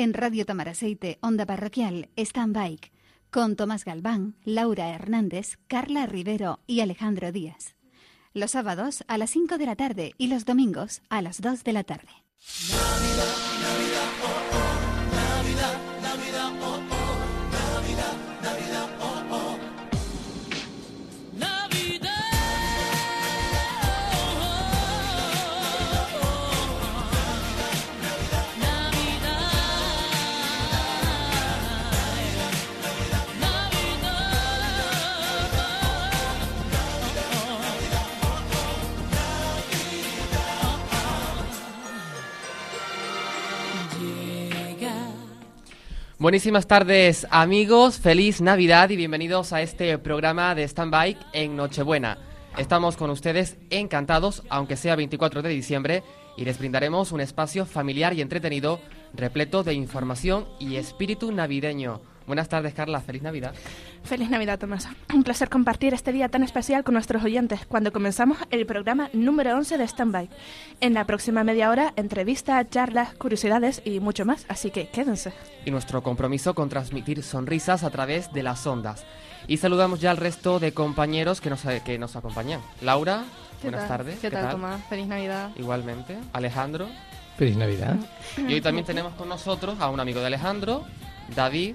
En Radio Tamaraceite, Onda Parroquial, Stand Bike, con Tomás Galván, Laura Hernández, Carla Rivero y Alejandro Díaz. Los sábados a las 5 de la tarde y los domingos a las 2 de la tarde. Buenísimas tardes amigos, feliz Navidad y bienvenidos a este programa de Stand By en Nochebuena. Estamos con ustedes encantados, aunque sea 24 de diciembre, y les brindaremos un espacio familiar y entretenido, repleto de información y espíritu navideño. Buenas tardes, Carla. Feliz Navidad. Feliz Navidad, Tomás. Un placer compartir este día tan especial con nuestros oyentes cuando comenzamos el programa número 11 de Standby. En la próxima media hora, entrevistas, charlas, curiosidades y mucho más, así que quédense. Y nuestro compromiso con transmitir sonrisas a través de las ondas. Y saludamos ya al resto de compañeros que nos, que nos acompañan. Laura, buenas tardes. ¿Qué, tal, Tomás? Feliz Navidad. Igualmente. Alejandro. Feliz Navidad. Y hoy también tenemos con nosotros a un amigo de Alejandro, David.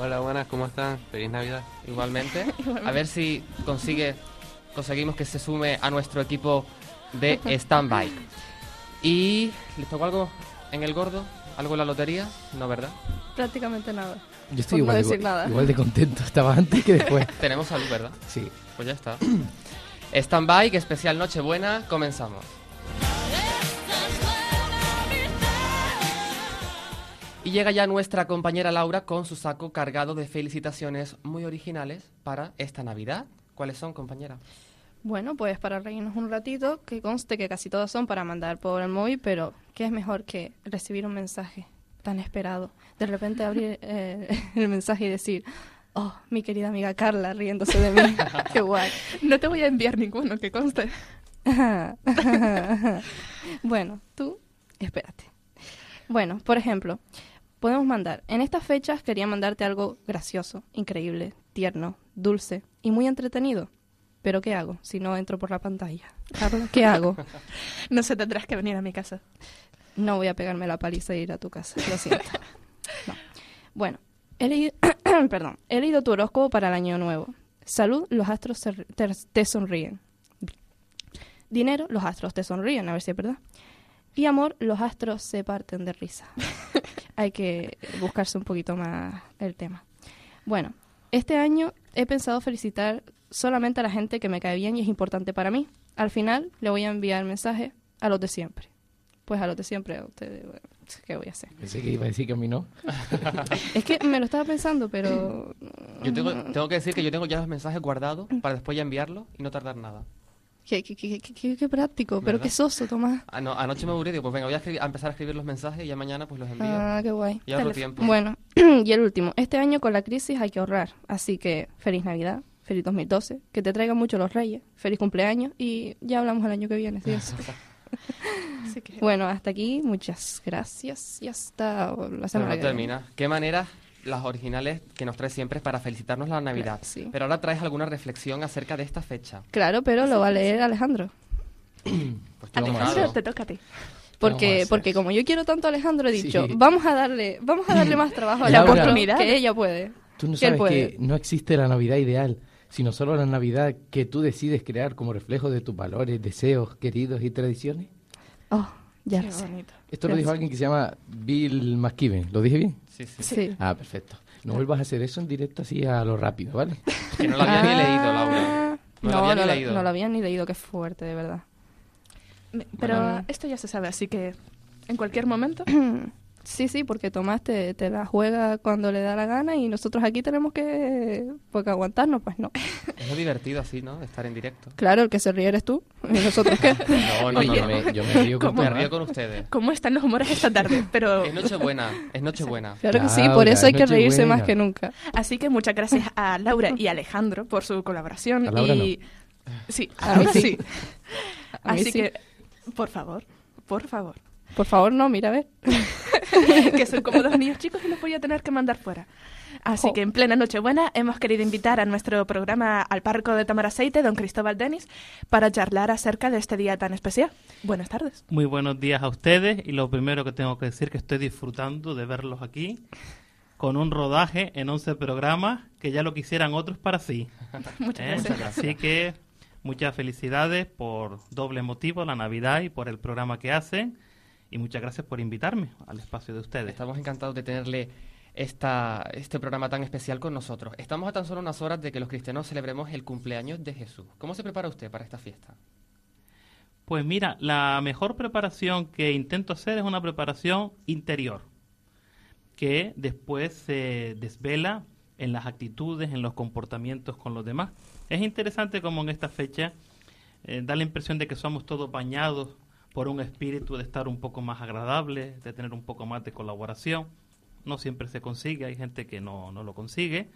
Hola, buenas, ¿cómo están? Feliz Navidad. Igualmente. A ver si consigue, conseguimos que se sume a nuestro equipo de stand-by. ¿Y les tocó algo en el gordo? ¿Algo en la lotería? No, ¿verdad? Prácticamente nada. Yo estoy no igual, decir igual- nada. igual de contento estaba antes que después. Tenemos salud, ¿verdad? Sí. Pues ya está. Stand-by, que especial Nochebuena, comenzamos. Y llega ya nuestra compañera Laura con su saco cargado de felicitaciones muy originales para esta Navidad. ¿Cuáles son, compañera? Bueno, pues para reírnos un ratito, que conste que casi todos son para mandar por el móvil, pero ¿qué es mejor que recibir un mensaje tan esperado? De repente abrir eh, el mensaje y decir, oh, mi querida amiga Carla riéndose de mí, qué guay. No te voy a enviar ninguno, que conste. bueno, tú, espérate. Bueno, por ejemplo, podemos mandar, en estas fechas quería mandarte algo gracioso, increíble, tierno, dulce y muy entretenido. Pero ¿qué hago si no entro por la pantalla? Carla, ¿qué hago? No sé, tendrás que venir a mi casa. No voy a pegarme la paliza e ir a tu casa, lo siento. No. Bueno, he leído, perdón, he leído tu horóscopo para el año nuevo. Salud, los astros se- te, te sonríen. Dinero, los astros te sonríen, a ver si es verdad. Y amor, los astros se parten de risa. Hay que buscarse un poquito más el tema. Bueno, este año he pensado felicitar solamente a la gente que me cae bien y es importante para mí. Al final le voy a enviar mensaje a los de siempre. Pues a los de siempre, a ustedes, bueno, ¿qué voy a hacer? Pensé que iba a decir que a mí no. Es que me lo estaba pensando, pero... Yo tengo, tengo que decir que yo tengo ya los mensajes guardados para después ya enviarlos y no tardar nada. Qué, qué- qué- qué- qué- qué práctico, pero ¿Verdad? qué soso, Tomás. Ano- anoche me aburrí, digo, pues venga, voy a, escribir- a empezar a escribir los mensajes y ya mañana pues los envío. Ah, qué guay. y Telef- tiempo. Bueno, y el último. Este año con la crisis hay que ahorrar. Así que feliz Navidad, feliz 2012, que te traigan mucho los reyes, feliz cumpleaños y ya hablamos el año que viene. ¿sí? que, bueno, hasta aquí. Muchas gracias y hasta la Pero semana no que viene. termina. ¿Qué maneras las originales que nos traes siempre para felicitarnos la Navidad? Claro, sí. Pero ahora traes alguna reflexión acerca de esta fecha. Claro, pero lo va a leer Alejandro. Pues Alejandro, te toca a ti. Porque, porque como yo quiero tanto a Alejandro, he dicho, Sí. vamos a darle, vamos a darle más trabajo a La Alejandro, oportunidad. que ella puede. Tú no Que sabes puede. que no existe la Navidad ideal, sino solo la Navidad que tú decides crear como reflejo de tus valores, deseos, queridos y tradiciones. Oh, ya Qué lo sé. bonito. Esto lo dijo alguien que se llama Bill McKibben. ¿Lo dije bien? Sí, sí. Sí. Ah, perfecto. No vuelvas a hacer eso en directo así a lo rápido, ¿vale? Que no lo había ni leído, Laura. No, lo había no, leído. no lo había ni leído, qué fuerte, de verdad. Pero Bueno. esto ya se sabe, así que en cualquier momento. Sí, sí, porque Tomás te, te la juega cuando le da la gana y nosotros aquí tenemos que, pues, que aguantarnos, pues no. Es muy divertido así, ¿no? Estar en directo. Claro, el que se ríe eres tú. ¿Y nosotros qué? No, no, Oye, no. yo, no. me, yo me río con Me río con ustedes. ¿Cómo están los humores esta tarde? Pero Es Nochebuena, es Nochebuena. Claro que sí, por eso hay que reírse más que nunca. así que muchas gracias a Laura y Alejandro por su colaboración A Laura y sí, A a mí mí sí. sí. A mí Así sí. que por favor, por favor. Por favor, no, mira, a ver. que son como dos niños chicos y los voy a tener que mandar fuera. Así Jo. que en plena Nochebuena hemos querido invitar a nuestro programa al párroco de Tamaraceite, don Cristóbal Denis, para charlar acerca de este día tan especial. Buenas tardes. Muy buenos días a ustedes y lo primero que tengo que decir que estoy disfrutando de verlos aquí con un rodaje en 11 programas que ya lo quisieran otros para sí. Muchas ¿eh? gracias. Así que muchas felicidades por doble motivo, la Navidad y por el programa que hacen y muchas gracias por invitarme al espacio de ustedes. Estamos encantados de tenerle esta, este programa tan especial con nosotros. Estamos a tan solo unas horas de que los cristianos celebremos el cumpleaños de Jesús. ¿Cómo se prepara usted para esta fiesta? Pues mira, la mejor preparación que intento hacer es una preparación interior, que después se desvela en las actitudes, en los comportamientos con los demás. Es interesante como en esta fecha eh, da la impresión de que somos todos bañados por un espíritu de estar un poco más agradable, de tener un poco más de colaboración. No siempre se consigue, hay gente que no, no lo consigue,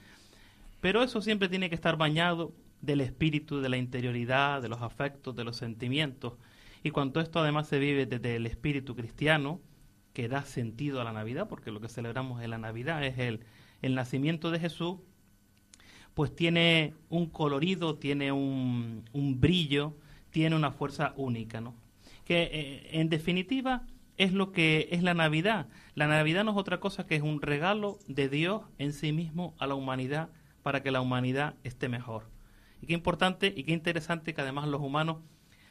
pero eso siempre tiene que estar bañado del espíritu, de la interioridad, de los afectos, de los sentimientos. Y cuando esto además se vive desde el espíritu cristiano, que da sentido a la Navidad, porque lo que celebramos en la Navidad es el, el nacimiento de Jesús, pues tiene un colorido, tiene un, un brillo, tiene una fuerza única, ¿no? Que eh, en definitiva es lo que es la Navidad. La Navidad no es otra cosa que es un regalo de Dios en sí mismo a la humanidad para que la humanidad esté mejor. Y qué importante y qué interesante que además los humanos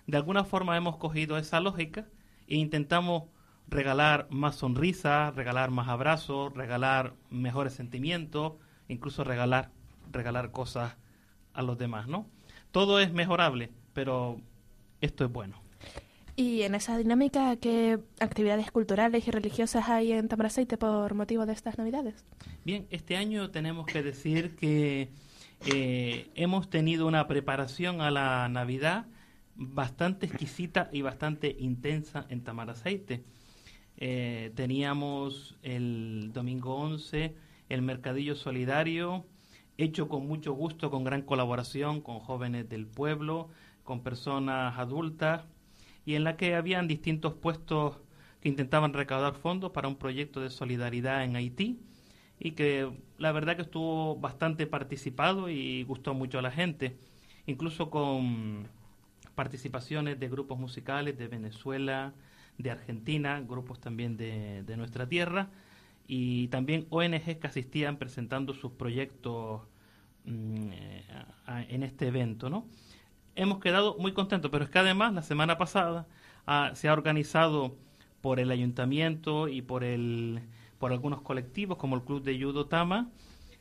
de alguna forma hemos cogido esa lógica e intentamos regalar más sonrisas, regalar más abrazos, regalar mejores sentimientos, incluso regalar regalar cosas a los demás, ¿no? Todo es mejorable, pero esto es bueno. Y en esa dinámica, ¿qué actividades culturales y religiosas hay en Tamaraceite por motivo de estas Navidades? Bien, este año tenemos que decir que eh, hemos tenido una preparación a la Navidad bastante exquisita y bastante intensa en Tamaraceite. Eh, teníamos el domingo 11 el mercadillo solidario, hecho con mucho gusto, con gran colaboración con jóvenes del pueblo, con personas adultas, y en la que habían distintos puestos que intentaban recaudar fondos para un proyecto de solidaridad en Haití y que la verdad que estuvo bastante participado y gustó mucho a la gente, incluso con participaciones de grupos musicales de Venezuela, de Argentina, grupos también de, de nuestra tierra y también ONGs que asistían presentando sus proyectos mm, eh, en este evento, ¿no? Hemos quedado muy contentos, pero es que además la semana pasada ah, se ha organizado por el ayuntamiento y por el por algunos colectivos como el Club de Judo Tama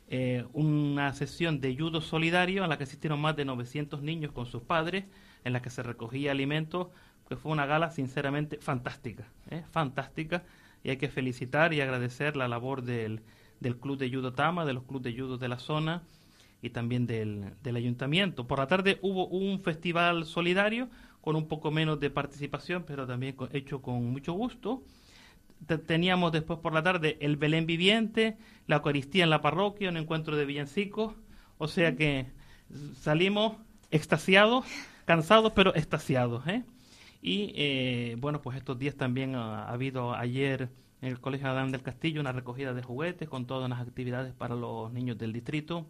eh, una sesión de judo solidario a la que asistieron más de 900 niños con sus padres, en la que se recogía alimentos, que fue una gala sinceramente fantástica, ¿eh? fantástica, y hay que felicitar y agradecer la labor del, del Club de Judo Tama, de los clubes de judo de la zona y también del, del ayuntamiento. Por la tarde hubo un festival solidario con un poco menos de participación, pero también con- hecho con mucho gusto te- teníamos después por la tarde el Belén viviente, la Eucaristía en la parroquia, un encuentro de villancicos, o sea que salimos extasiados, cansados pero extasiados, ¿eh? Y eh, bueno, pues estos días también ha, ha habido ayer en el Colegio Adán del Castillo una recogida de juguetes con todas las actividades para los niños del distrito.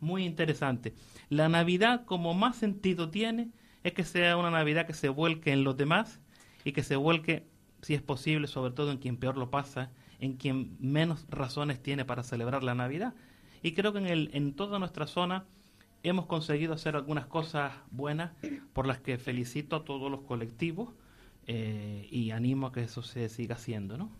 Muy interesante. La Navidad como más sentido tiene es que sea una Navidad que se vuelque en los demás y que se vuelque, si es posible, sobre todo en quien peor lo pasa, en quien menos razones tiene para celebrar la Navidad. Y creo que en, el, en toda nuestra zona hemos conseguido hacer algunas cosas buenas por las que felicito a todos los colectivos eh, y animo a que eso se siga haciendo, ¿no?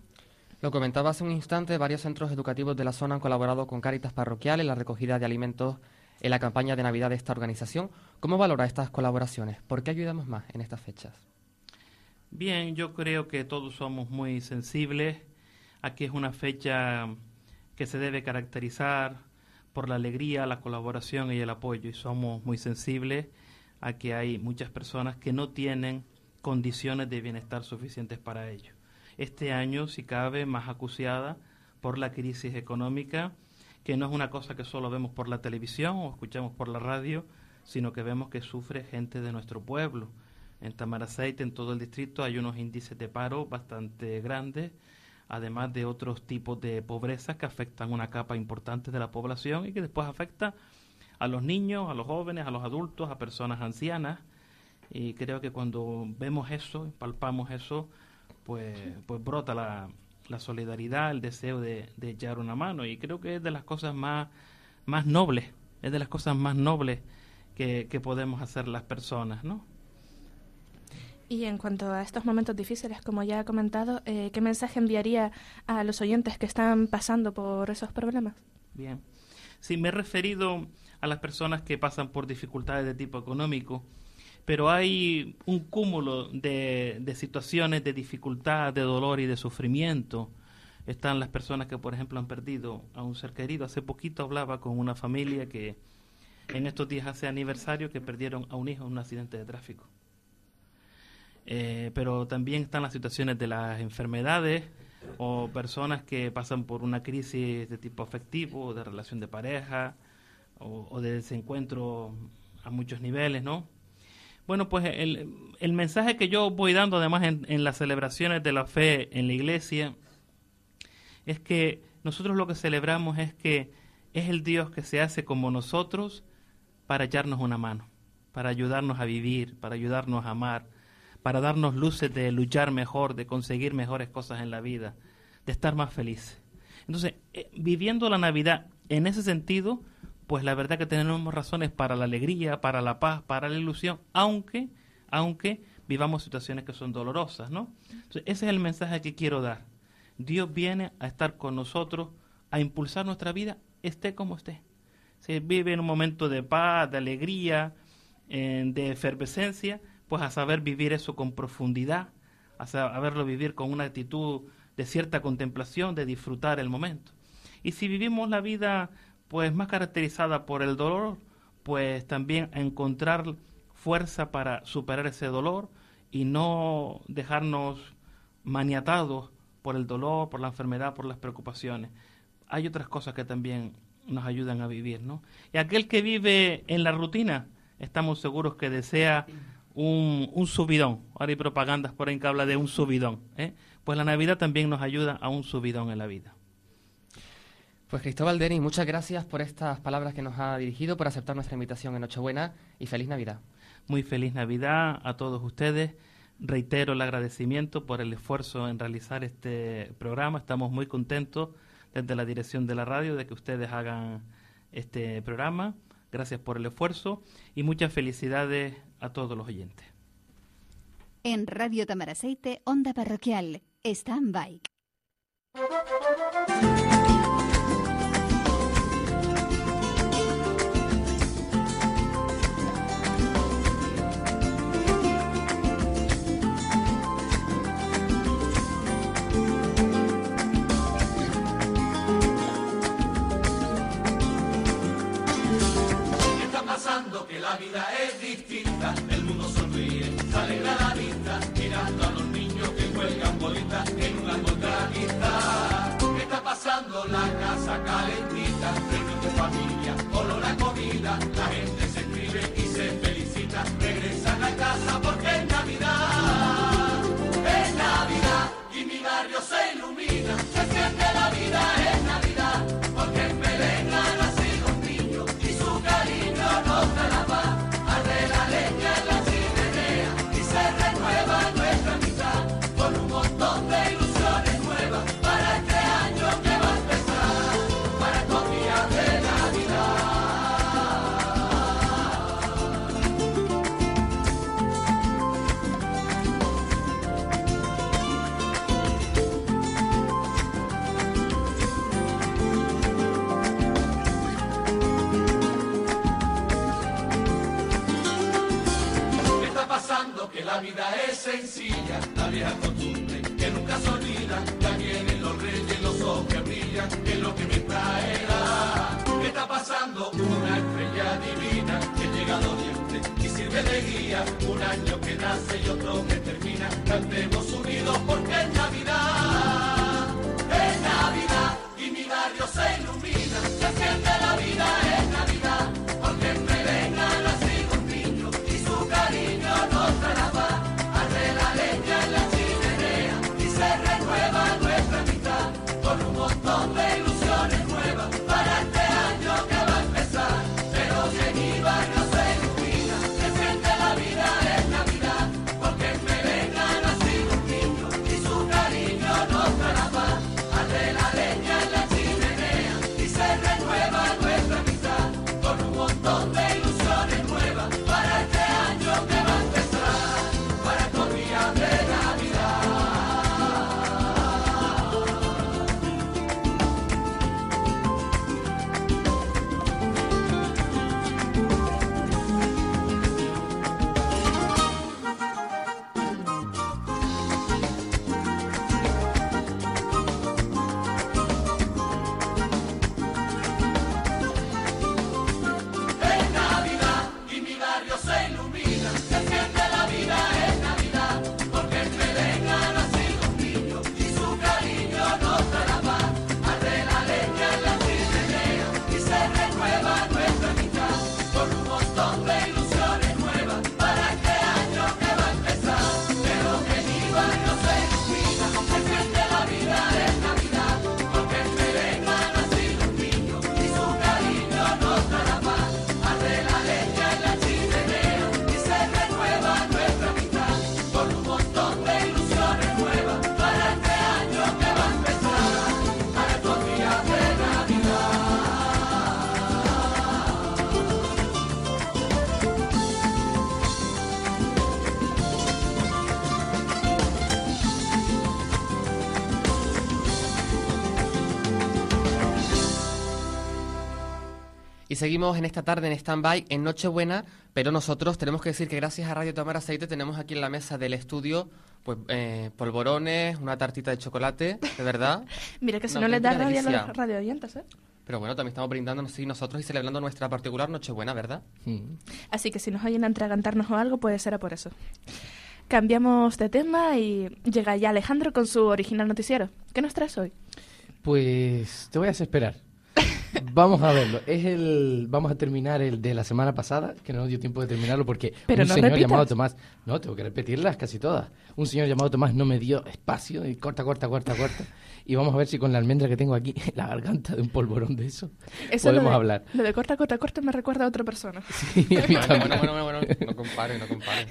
Lo comentaba hace un instante, varios centros educativos de la zona han colaborado con Cáritas Parroquial en la recogida de alimentos en la campaña de Navidad de esta organización. ¿Cómo valora estas colaboraciones? ¿Por qué ayudamos más en estas fechas? Bien, yo creo que todos somos muy sensibles. Aquí es una fecha que se debe caracterizar por la alegría, la colaboración y el apoyo. Y somos muy sensibles a que hay muchas personas que no tienen condiciones de bienestar suficientes para ello. Este año, si cabe, más acuciada por la crisis económica, que no es una cosa que solo vemos por la televisión o escuchamos por la radio, sino que vemos que sufre gente de nuestro pueblo. En Tamaraceite, en todo el distrito, hay unos índices de paro bastante grandes, además de otros tipos de pobreza que afectan una capa importante de la población y que después afecta a los niños, a los jóvenes, a los adultos, a personas ancianas. Y creo que cuando vemos eso, palpamos eso, pues, pues brota la, la solidaridad, el deseo de, de, echar una mano. Y creo que es de las cosas más, más nobles, es de las cosas más nobles que, que podemos hacer las personas, ¿no? Y en cuanto a estos momentos difíciles, como ya ha comentado, eh, ¿qué mensaje enviaría a los oyentes que están pasando por esos problemas? Bien. Sí, me he referido a las personas que pasan por dificultades de tipo económico, pero hay un cúmulo de, de situaciones de dificultad, de dolor y de sufrimiento. Están las personas que, por ejemplo, han perdido a un ser querido. Hace poquito hablaba con una familia que en estos días hace aniversario que perdieron a un hijo en un accidente de tráfico. Eh, pero también están las situaciones de las enfermedades o personas que pasan por una crisis de tipo afectivo, de relación de pareja o, o de desencuentro a muchos niveles, ¿no? Bueno, pues el, el mensaje que yo voy dando además en, en las celebraciones de la fe en la iglesia es que nosotros lo que celebramos es que es el Dios que se hace como nosotros para echarnos una mano, para ayudarnos a vivir, para ayudarnos a amar, para darnos luces de luchar mejor, de conseguir mejores cosas en la vida, de estar más felices. Entonces, eh, viviendo la Navidad en ese sentido, pues la verdad que tenemos razones para la alegría, para la paz, para la ilusión, aunque, aunque vivamos situaciones que son dolorosas, ¿no? Ese es el mensaje que quiero dar. Dios viene a estar con nosotros, a impulsar nuestra vida, esté como esté. Se vive en un momento de paz, de alegría, de efervescencia, pues a saber vivir eso con profundidad, a saberlo vivir con una actitud de cierta contemplación, de disfrutar el momento. Y si vivimos la vida pues más caracterizada por el dolor, pues también encontrar fuerza para superar ese dolor y no dejarnos maniatados por el dolor, por la enfermedad, por las preocupaciones. Hay otras cosas que también nos ayudan a vivir, ¿no? Y aquel que vive en la rutina, estamos seguros que desea un, subidón. Ahora hay propagandas por ahí que habla de un subidón. ¿eh? Pues la Navidad también nos ayuda a un subidón en la vida. Pues Cristóbal Denis, muchas gracias por estas palabras que nos ha dirigido, por aceptar nuestra invitación en Nochebuena y feliz Navidad. Muy feliz Navidad a todos ustedes. Reitero el agradecimiento por el esfuerzo en realizar este programa. Estamos muy contentos desde la dirección de la radio de que ustedes hagan este programa. Gracias por el esfuerzo y muchas felicidades a todos los oyentes. En Radio Tamaraceite, Onda Parroquial, Stand Que la vida es distinta, el mundo sonríe, se alegra la vista, mirando a los niños que juegan bolitas en una contraguita. ¿Qué está pasando? La casa calentita, reunión de familia, olor a que llega al oriente y sirve de guía. Un año que nace y otro que termina. Cantemos unidos porque es Navidad. Es Navidad y mi barrio se ilumina. Y seguimos en esta tarde en stand-by en Nochebuena, pero nosotros tenemos que decir que gracias a Radio Tomar Aceite tenemos aquí en la mesa del estudio pues eh, polvorones, una tartita de chocolate, de verdad. Mira que si No, no, les da rabia a los radio oyentes, ¿eh? Pero bueno, también estamos brindándonos sí, nosotros y celebrando nuestra particular Nochebuena, ¿verdad? Mm. Así que si nos oyen atragantarnos o algo, pues será por eso. Cambiamos de tema y llega ya Alejandro con su original noticiero. ¿Qué nos traes hoy? Pues te voy a hacer esperar. Vamos a verlo. Es el, vamos a terminar el de la semana pasada, que no nos dio tiempo de terminarlo porque Pero un no señor repitas. llamado Tomás, no, tengo que repetirlas casi todas. Un señor llamado Tomás no me dio espacio y corta, corta, corta, corta. Y vamos a ver si con la almendra que tengo aquí, la garganta de un polvorón de eso, Eso lo podemos de- hablar. Lo de corta, corta, corta me recuerda a otra persona. Sí, a mí Bueno, bueno, bueno, bueno, no compare, no compare.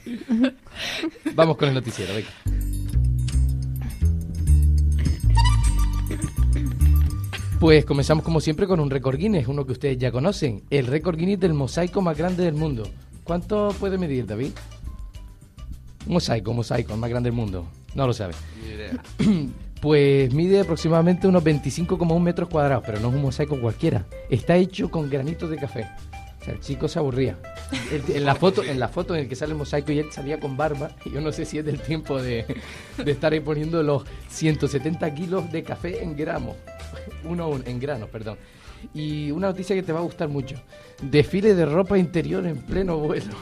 Vamos con el noticiero, venga. Pues comenzamos como siempre con un récord Guinness, uno que ustedes ya conocen, el récord Guinness del mosaico más grande del mundo. ¿Cuánto puede medir, David? Un mosaico, un mosaico, el más grande del mundo. No lo sabe. Ni idea. Pues mide aproximadamente unos 25,1 metros cuadrados, pero no es un mosaico cualquiera. Está hecho con granitos de café. O sea, el chico se aburría. El- en, la foto, en la foto en el que sale el mosaico y él salía con barba, y yo no sé si es del tiempo de, de estar ahí poniendo los 170 kilos de café en gramos. Uno a uno, en granos, perdón. Y una noticia que te va a gustar mucho. Desfile de ropa interior en pleno vuelo.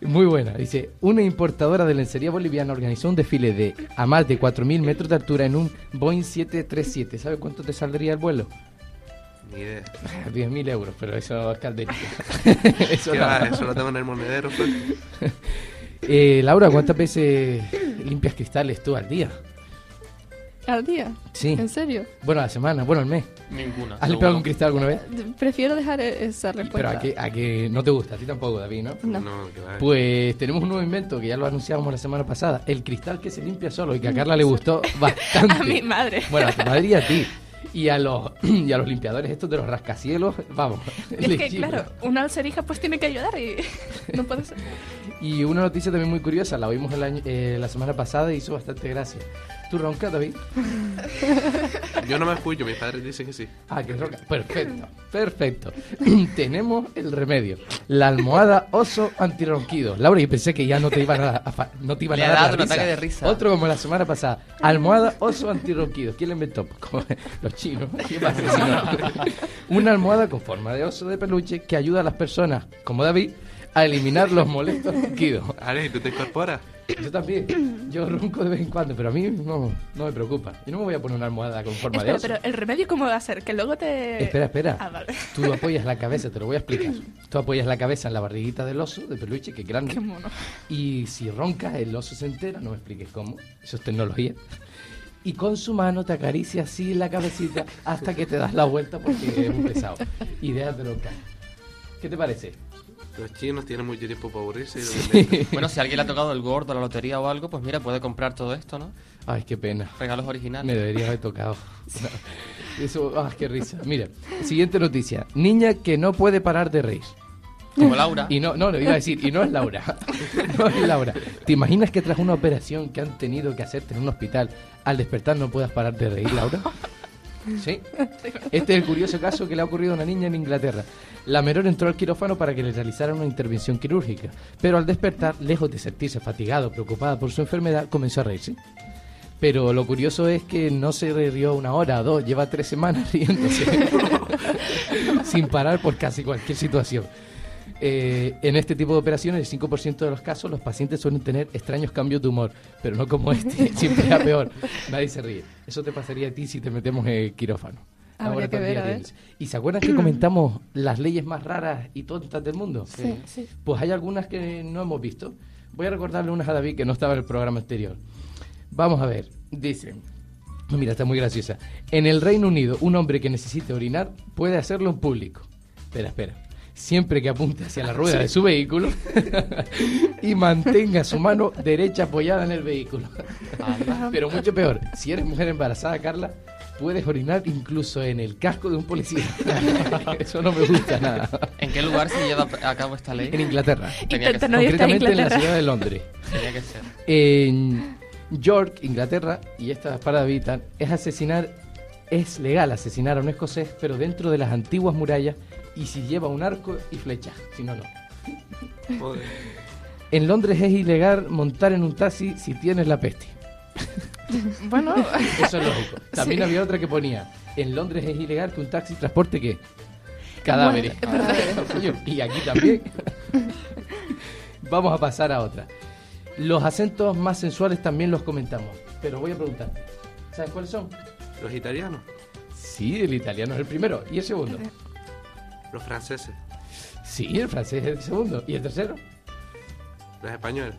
Muy buena. Dice, una importadora de lencería boliviana organizó un desfile de a más de 4.000 metros de altura en un Boeing 737. ¿Sabe cuánto te saldría el vuelo? ni idea. 10.000 euros, pero eso es calderita. eso ¿Qué no. va? Eso lo tengo en el monedero. pues. Eh, Laura, ¿cuántas veces limpias cristales tú al día? ¿Al día? Sí. ¿En serio? Bueno, a la semana, bueno, al mes. Ninguna. ¿Has limpiado algún cristal alguna vez? Prefiero dejar e- esa Pero respuesta. a que, a que no te gusta, a ti tampoco, David, ¿no? No. No, que va. Pues tenemos un nuevo invento que ya lo anunciábamos la semana pasada, el cristal que se limpia solo y que a Carla le gustó bastante. A mi madre. Bueno, a tu madre y a ti. Y a los, y a los limpiadores estos de los rascacielos, vamos. Es que, claro, una alcerija pues tiene que ayudar y no puede ser. Y una noticia también muy curiosa, la oímos el año- eh, la semana pasada y hizo bastante gracia. ¿Tú roncas, David? Yo no me escucho, mis padres dicen que sí. Ah, que ronca. Perfecto, perfecto. Tenemos el remedio. La almohada oso antirronquido. Laura, yo pensé que ya no te iban a, a no te iban Le a ha dar la dado un ataque de risa. Otro como la semana pasada. Almohada oso antirronquido. ¿Quién la inventó? Pues como los chinos. ¿Qué pasa si no? Una almohada con forma de oso de peluche que ayuda a las personas, como David, a eliminar los molestos ronquidos. Ale, ¿y tú te incorporas? Yo también. Yo ronco de vez en cuando, pero a mí no, no me preocupa. Yo no me voy a poner una almohada con forma de Espera, oso. pero el remedio cómo va a ser, que luego te... Espera, espera. Ah, vale. Tú apoyas la cabeza, te lo voy a explicar. Tú apoyas la cabeza en la barriguita del oso de peluche, que es grande. Qué mono. Y si roncas, el oso se entera, no me expliques cómo, eso es tecnología. Y con su mano te acaricia así la cabecita hasta que te das la vuelta porque es muy pesado. Ideas de loca. ¿Qué te parece? Los chinos tienen mucho tiempo para aburrirse. y lo inventan. Bueno, si a alguien le ha tocado el gordo, la lotería o algo, pues mira, puede comprar todo esto, ¿no? Ay, qué pena. Regalos Me originales. debería haber tocado. No. Eso, ah, qué risa. Mira, siguiente noticia. Niña que no puede parar de reír. Como Laura. Y no, no, lo iba a decir, y no es Laura. No es Laura. ¿Te imaginas que tras una operación que han tenido que hacerte en un hospital, al despertar no puedas parar de reír, Laura? Sí. Este es el curioso caso que le ha ocurrido a una niña en Inglaterra. La menor entró al quirófano para que le realizaran una intervención quirúrgica, pero al despertar, lejos de sentirse fatigado, preocupada por su enfermedad, comenzó a reírse. Pero lo curioso es que no se rió una hora o dos, lleva tres semanas riéndose. sin parar por casi cualquier situación. Eh, en este tipo de operaciones, el 5% de los casos, los pacientes suelen tener extraños cambios de humor, pero no como este, siempre era peor. Nadie se ríe. Eso te pasaría a ti si te metemos en el quirófano. Habría que ver, a ver. ¿Y se acuerdan que comentamos las leyes más raras y tontas del mundo? Sí, sí. Pues hay algunas que no hemos visto. Voy a recordarle unas a David que no estaba en el programa anterior. Vamos a ver. Dice. Mira, está muy graciosa. En el Reino Unido, un hombre que necesite orinar puede hacerlo en público. Espera, espera. Siempre que apunte hacia la rueda de su vehículo y mantenga su mano derecha apoyada en el vehículo. Pero mucho peor, si eres mujer embarazada, Carla, puedes orinar incluso en el casco de un policía. Eso no me gusta nada. ¿En qué lugar se lleva a cabo esta ley? En Inglaterra. Tenía que Intenta ser. no Concretamente en la Inglaterra. ciudad de Londres. Tenía que ser. En York, Inglaterra, y esta es para David, es asesinar es legal asesinar a un escocés, pero dentro de las antiguas murallas y si lleva un arco y flecha. Si no, no. En Londres es ilegal montar en un taxi si tienes la peste. Bueno, Eso es lógico. También Sí. había otra que ponía, en Londres es ilegal que un taxi transporte qué? Cadáveres. Coño, y aquí también. Vamos a pasar a otra. Los acentos más sensuales también los comentamos, pero voy a preguntar, ¿sabes cuáles son? Los italianos, Sí, el italiano es el primero. ¿Y el segundo? los franceses, Sí, el francés es el segundo. ¿Y el tercero? los españoles.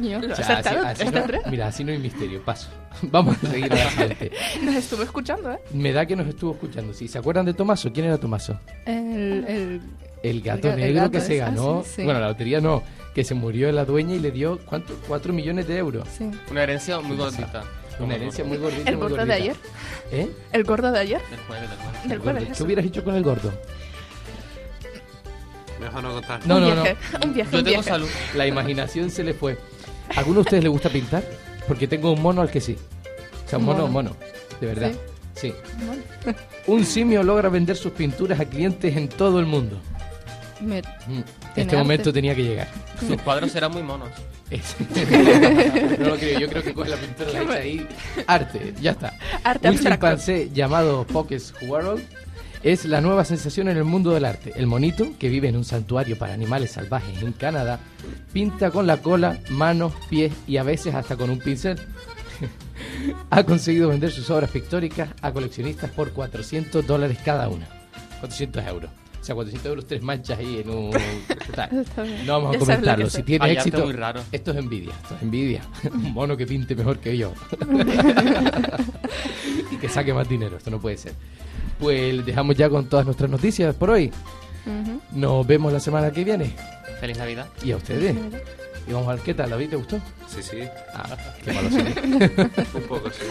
Ño. ¿Lo O has sea, así- mira, así no hay misterio. Paso. Vamos a seguir a la siguiente. nos estuvo escuchando, ¿eh? Me da que nos estuvo escuchando. Sí, ¿se acuerdan de Tomaso? ¿Quién era Tomaso? El, el- El gato El ga- el negro gato que se ah, ganó. sí, sí. Bueno, la lotería no. Que se murió la dueña y le dio, ¿cuánto? Cuatro millones de euros. sí. Una herencia muy gordita. Una herencia muy gordita. El muy gordo de gordita. ayer. ¿Eh? El gordo de ayer. Del jueves, del jueves. Del jueves. ¿Qué hubieras hecho con el gordo? Mejor no contar. No, un no, no. viaje, un viaje, Yo un tengo viaje. salud. La imaginación se le fue. ¿A ¿Alguno de ustedes le gusta pintar? Porque tengo un mono al que sí. O sea, un mono, Mono. mono. De verdad. Sí. Un simio logra vender sus pinturas a clientes en todo el mundo. Me- Mm, Este momento arte. tenía que llegar. Sus cuadros eran muy monos. No lo creo, yo creo que coge la pintura la echa ahí. Arte, ya está. Arte Un abstracto. chimpancé llamado Pokes World es la nueva sensación en el mundo del arte. El monito, que vive en un santuario para animales salvajes en Canadá, pinta con la cola, manos, pies y a veces hasta con un pincel. ha conseguido vender sus obras pictóricas a coleccionistas por 400 dólares cada una. 400 euros. O sea, 400 euros, tres manchas ahí en un... tal. No vamos a comentarlo. Si tiene Hay éxito, muy raro. esto es envidia. Esto es envidia. Un mono que pinte mejor que yo. y que saque más dinero. Esto no puede ser. Pues dejamos ya con todas nuestras noticias por hoy. Ujú. Nos vemos la semana que viene. Feliz Navidad. Y a ustedes. Y vamos a ver qué tal. ¿David te gustó? Sí, sí, Ah, qué malo un poco, sí.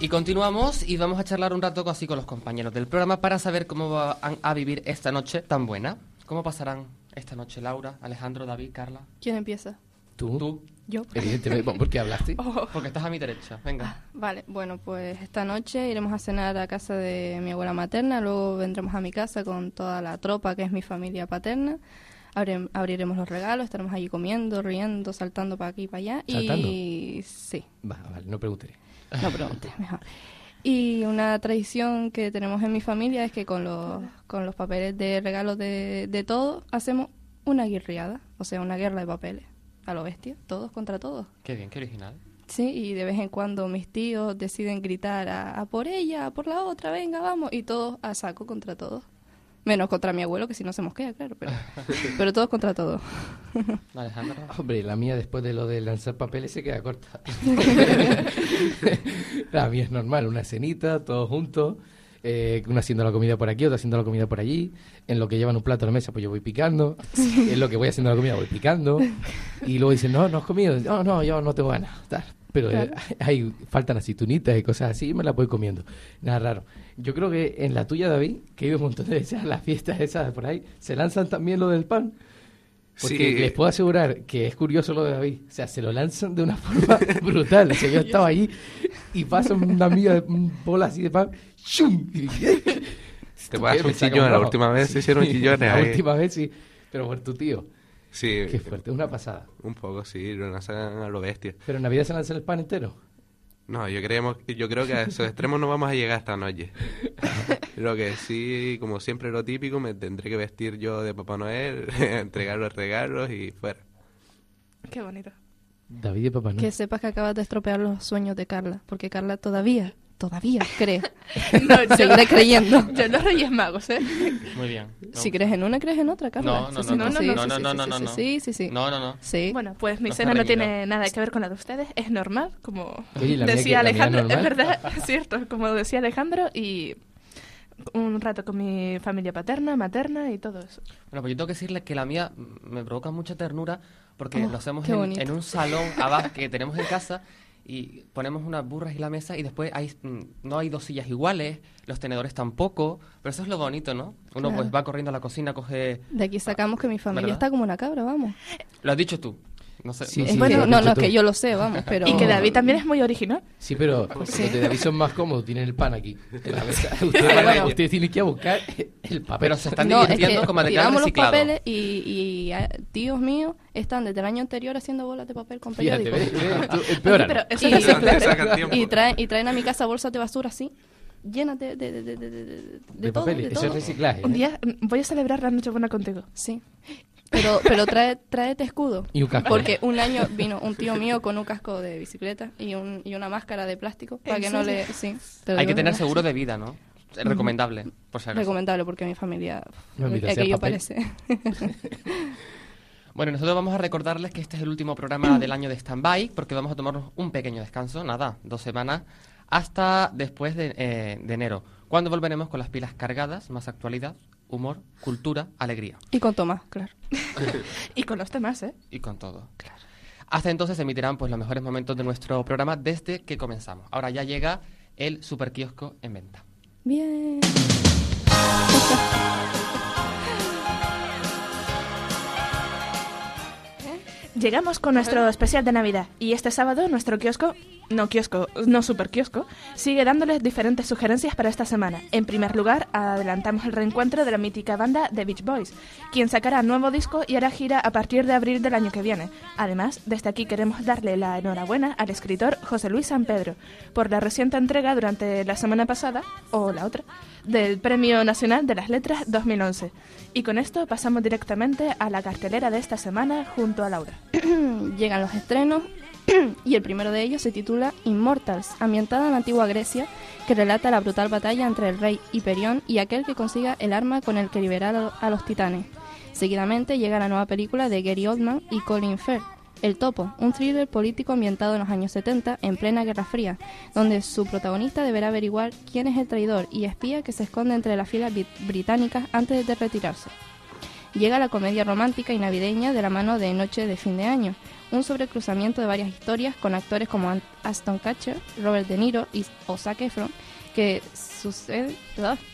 Y continuamos y vamos a charlar un rato así con los compañeros del programa para saber cómo van a vivir esta noche tan buena. ¿Cómo pasarán esta noche Laura, Alejandro, David, Carla? ¿Quién empieza? ¿Tú? Tú, Yo. Evidentemente. Bueno, ¿Por qué hablaste? Oh, porque estás a mi derecha. Venga. Vale, bueno, pues esta noche iremos a cenar a casa de mi abuela materna, luego vendremos a mi casa con toda la tropa que es mi familia paterna. Abre- abriremos los regalos, estaremos allí comiendo, riendo, saltando para aquí y para allá. Y sí, Va, vale, no preguntaré. No preguntes, mejor. Y una tradición que tenemos en mi familia es que con los, con los papeles de regalos de, de todos hacemos una guirriada, o sea, una guerra de papeles. A lo bestia, todos contra todos. Qué bien, qué original. Sí, y de vez en cuando mis tíos deciden gritar a, a por ella, a por la otra, venga, vamos, y todos a saco contra todos. Menos contra mi abuelo, que si no se mosquea, claro, pero, pero todos contra todos. Hombre, la mía después de lo de lanzar papeles se queda corta. la mía es normal, una cenita, todos juntos, eh, uno haciendo la comida por aquí, otro haciendo la comida por allí. En lo que llevan un plato a la mesa, pues yo voy picando. En lo que voy haciendo la comida, voy picando. Y luego dicen, no, no has comido. No, no, yo no tengo ganas. tal. Pero eh, hay, faltan aceitunitas y cosas así y me las voy comiendo. Nada raro. Yo creo que en la tuya, David, que he ido un montón de veces a las fiestas esas por ahí, se lanzan también lo del pan. Porque Sí. les puedo asegurar que es curioso lo de David. O sea, se lo lanzan de una forma brutal. O sea, yo estaba allí y pasa una amiga de un bola así de pan. ¡shum! Y- Te Me un chillón. La última vez se hicieron chillones La ahí. última vez sí. Pero por tu tío. Sí, Qué fuerte, es una pasada. un poco, sí, lo lanzan a lo bestia. Pero en Navidad se lanza el pan entero. No, yo, creemos, yo creo que a esos extremos no vamos a llegar esta noche. Lo que sí, como siempre lo típico, me tendré que vestir yo de Papá Noel, entregar los regalos y fuera. qué bonito. David y Papá Noel. Que sepas que acabas de estropear los sueños de Carla, porque Carla todavía, todavía cree. No, yo, Seguiré creyendo. yo en los Reyes Magos, ¿eh? Muy bien. No. Si crees en una, crees en otra, Carla. No, no, no, sí, no, sí, no, sí, no, no, no, sí, no, sí, no. Sí, sí, sí. No, no, no. Sí. Bueno, pues mi No cena no tiene nada que ver con la de ustedes, es normal, como decía Alejandro, es verdad, es cierto, como decía Alejandro, y un rato con mi familia paterna, materna y todo eso. Bueno, pues yo tengo que decirle que la mía me provoca mucha ternura porque Oh, lo hacemos en, en un salón abajo que tenemos en casa y ponemos unas burras y la mesa y después hay, mm, no hay dos sillas iguales, los tenedores tampoco, pero eso es lo bonito, ¿no? Uno Claro. pues va corriendo a la cocina, coge... De aquí sacamos que mi familia ¿Verdad? está como una cabra, vamos. Lo has dicho tú. No sé. Sí, no sí, sé. bueno, no, no, tú. que yo lo sé, vamos, pero... Y que David también es muy original. Sí, pero Sí. los de David son más cómodos, tienen el pan aquí. Ustedes, bueno. ustedes tienen que ir a buscar el papel. Pero se están No, es divirtiendo que con material tiramos los papeles y, y eh, tíos míos están desde el año anterior haciendo bolas de papel con periódicos. Y- es reciclaje. Traen, y traen a mi casa bolsas de basura así, llenas de, de, de, de, de, de- de todo, papeles. de Eso es todo. reciclaje. Un ¿eh? día mm, voy a celebrar la Nochebuena contigo. Sí. Pero, pero trae, tráete escudo. Y un casco. Porque un año vino un tío mío con un casco de bicicleta y, un, y una máscara de plástico para ¿En que no le... Sí, te lo Hay que digo tener seguro de vida, ¿no? Es recomendable, por si acaso. Recomendable porque mi familia... No, aquello papel. parece... Bueno, nosotros vamos a recordarles que este es el último programa del año de Standby, porque vamos a tomarnos un pequeño descanso, nada, dos semanas, hasta después de, eh, de enero, cuando volveremos con las pilas cargadas, más actualidad, humor, cultura, alegría y con Tomás, claro. Y con los temas, ¿eh? y con todo. Hasta entonces se emitirán pues los mejores momentos de nuestro programa desde que comenzamos. Ahora ya llega el super kiosco en venta. Bien. Llegamos con nuestro especial de Navidad y este sábado nuestro kiosco, no kiosco, no super kiosco, sigue dándoles diferentes sugerencias para esta semana. En primer lugar, adelantamos el reencuentro de la mítica banda The Beach Boys, quien sacará nuevo disco y hará gira a partir de abril del año que viene. Además, desde aquí queremos darle la enhorabuena al escritor José Luis San Pedro por la reciente entrega durante la semana pasada, o la otra, del Premio Nacional de las Letras 2011. Y con esto pasamos directamente a la cartelera de esta semana junto a Laura. Llegan los estrenos y el primero de ellos se titula Immortals, ambientada en la antigua Grecia, que relata la brutal batalla entre el rey Hiperión y aquel que consiga el arma con el que liberar a los titanes. Seguidamente llega la nueva película de Gary Oldman y Colin Firth, El Topo, un thriller político ambientado en los años 70 en plena Guerra Fría, donde su protagonista deberá averiguar quién es el traidor y espía que se esconde entre las filas brit- británicas antes de retirarse. Llega la comedia romántica y navideña de la mano de Noche de Fin de Año, un sobrecruzamiento de varias historias con actores como Aston Catcher, Robert De Niro y o Zac Efron que, suceden,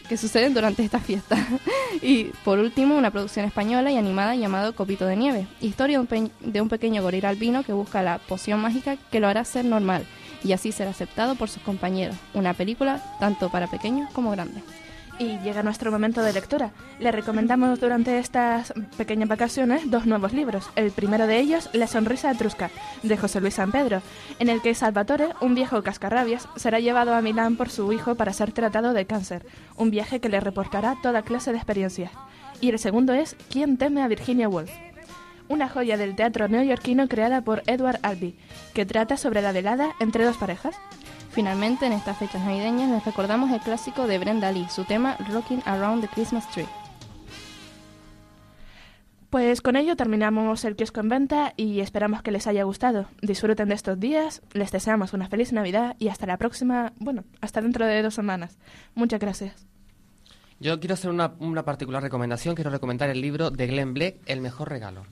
que suceden durante esta fiesta. y por último, una producción española y animada llamado Copito de Nieve, historia de un, pe- de un pequeño gorila albino que busca la poción mágica que lo hará ser normal y así ser aceptado por sus compañeros. Una película tanto para pequeños como grandes. Y llega nuestro momento de lectura. Le recomendamos durante estas pequeñas vacaciones dos nuevos libros. El primero de ellos, La sonrisa etrusca, de José Luis San Pedro, en el que Salvatore, un viejo cascarrabias, será llevado a Milán por su hijo para ser tratado de cáncer, un viaje que le reportará toda clase de experiencias. Y el segundo es ¿Quién teme a Virginia Woolf? Una joya del teatro neoyorquino creada por Edward Albee, que trata sobre la velada entre dos parejas. Finalmente, en estas fechas navideñas les recordamos el clásico de Brenda Lee, su tema Rocking Around the Christmas Tree. Pues con ello terminamos el kiosco en venta y esperamos que les haya gustado. Disfruten de estos días, les deseamos una feliz Navidad y hasta la próxima, bueno, hasta dentro de dos semanas. Muchas gracias. Yo quiero hacer una, una particular recomendación. Quiero recomendar el libro de Glenn Black, El mejor regalo.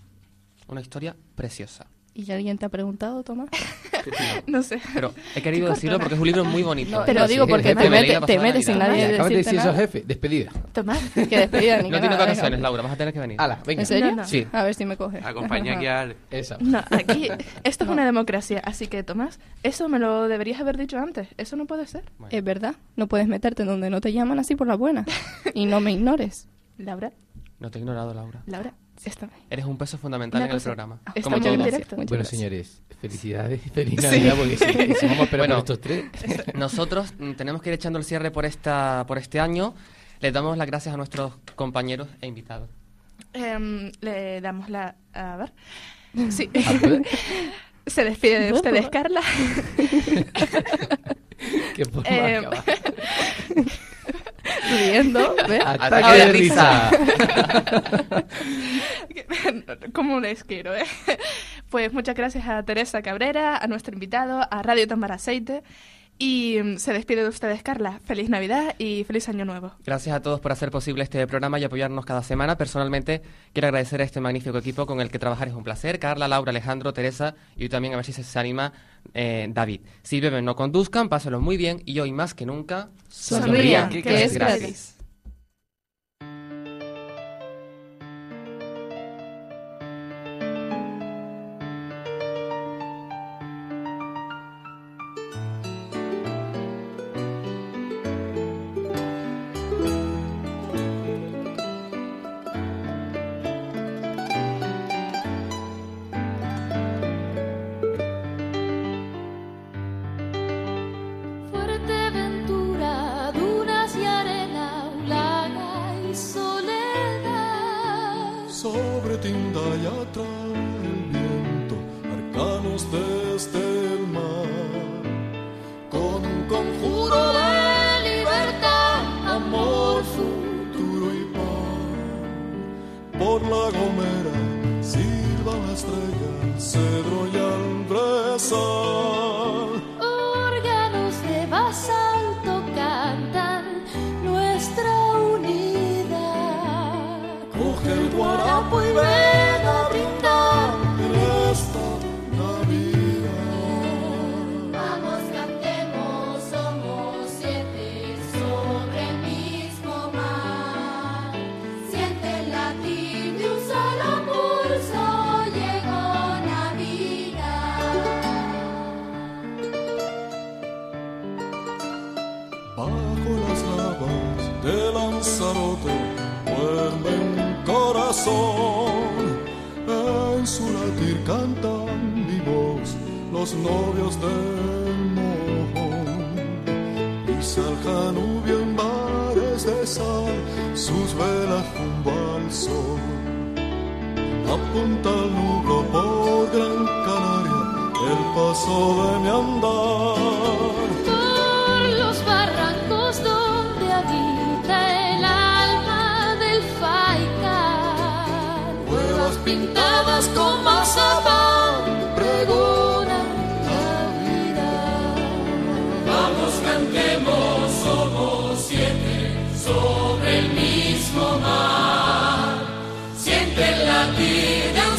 Una historia preciosa. ¿Y alguien te ha preguntado, Tomás? No sé. Pero he querido decirlo porque es un libro muy bonito. te lo digo porque te, mete- metes sin nadie Acabas de decirte decir eso, jefe. Despedida. Tomás. Que despedida ni No que tiene vacaciones. Laura. Vas a tener que venir. Ala, venga. ¿En serio? No, no. Sí. A ver si me coge. Acompaña aquí a Ale. Esa. No, aquí esto es una democracia, así que Tomás, eso me lo deberías haber dicho antes. Eso no puede ser. Bueno. Es verdad, no puedes meterte en donde no te llaman así por la buena. Y no me ignores. Laura, No te he ignorado, Laura. Laura, está Eres un peso fundamental Una en el cosa. programa. Está Como directo. Muchas Bueno, gracias. señores, felicidades y feliz Navidad, porque si, si vamos a esperar Bueno. por estos tres. Nosotros mm, tenemos que ir echando el cierre por esta por este año. Les damos las gracias a nuestros compañeros e invitados. Em, le damos la... A ver. Sí. Ah. Se despide de ustedes, Carla. Qué forma de acabar. Riendo, ¿ves? Ataque de risa. ¿Cómo les quiero, eh? Pues muchas gracias a Teresa Cabrera, a nuestro invitado, a Radio Tomar Aceite. Y mm, se despide de ustedes, Carla. Feliz Navidad y feliz Año Nuevo. Gracias a todos por hacer posible este programa y apoyarnos cada semana. Personalmente, quiero agradecer a este magnífico equipo con el que trabajar es un placer. Carla, Laura, Alejandro, Teresa y también a ver si se, se anima eh, David. Si beben, no conduzcan, pásenlo muy bien y hoy más que nunca, Sonrían, que, que es es gratis. gratis. Tinda y atrae el viento, arcanos desde el mar. Con un conjuro de libertad, amor, futuro y paz. Por la gomera silba la estrella, el cedro y. los novios del mojón. Pisa el Janubio en bares de sal, sus velas rumbo al sol. Apunta el nublo por Gran Canaria, el paso de mi andar.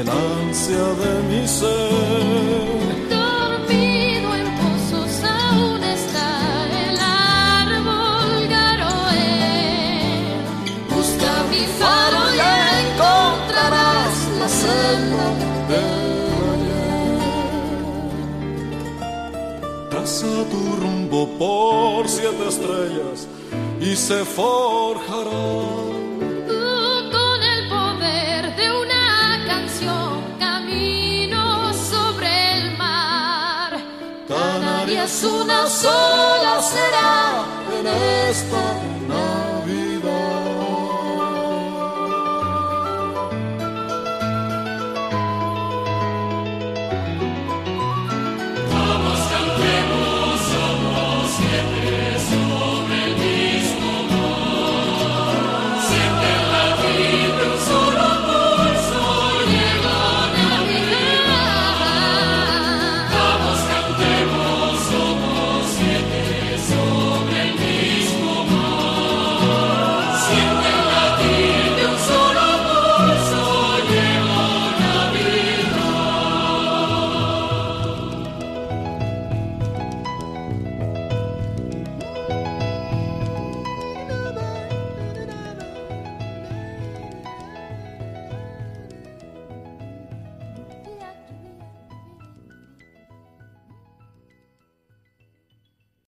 el ansia de mi ser. Dormido en pozos aún está el árbol garoe. Busca mi faro y encontrarás la senda del. Traza tu rumbo por siete estrellas y se forjará. Canarias una sola será en esta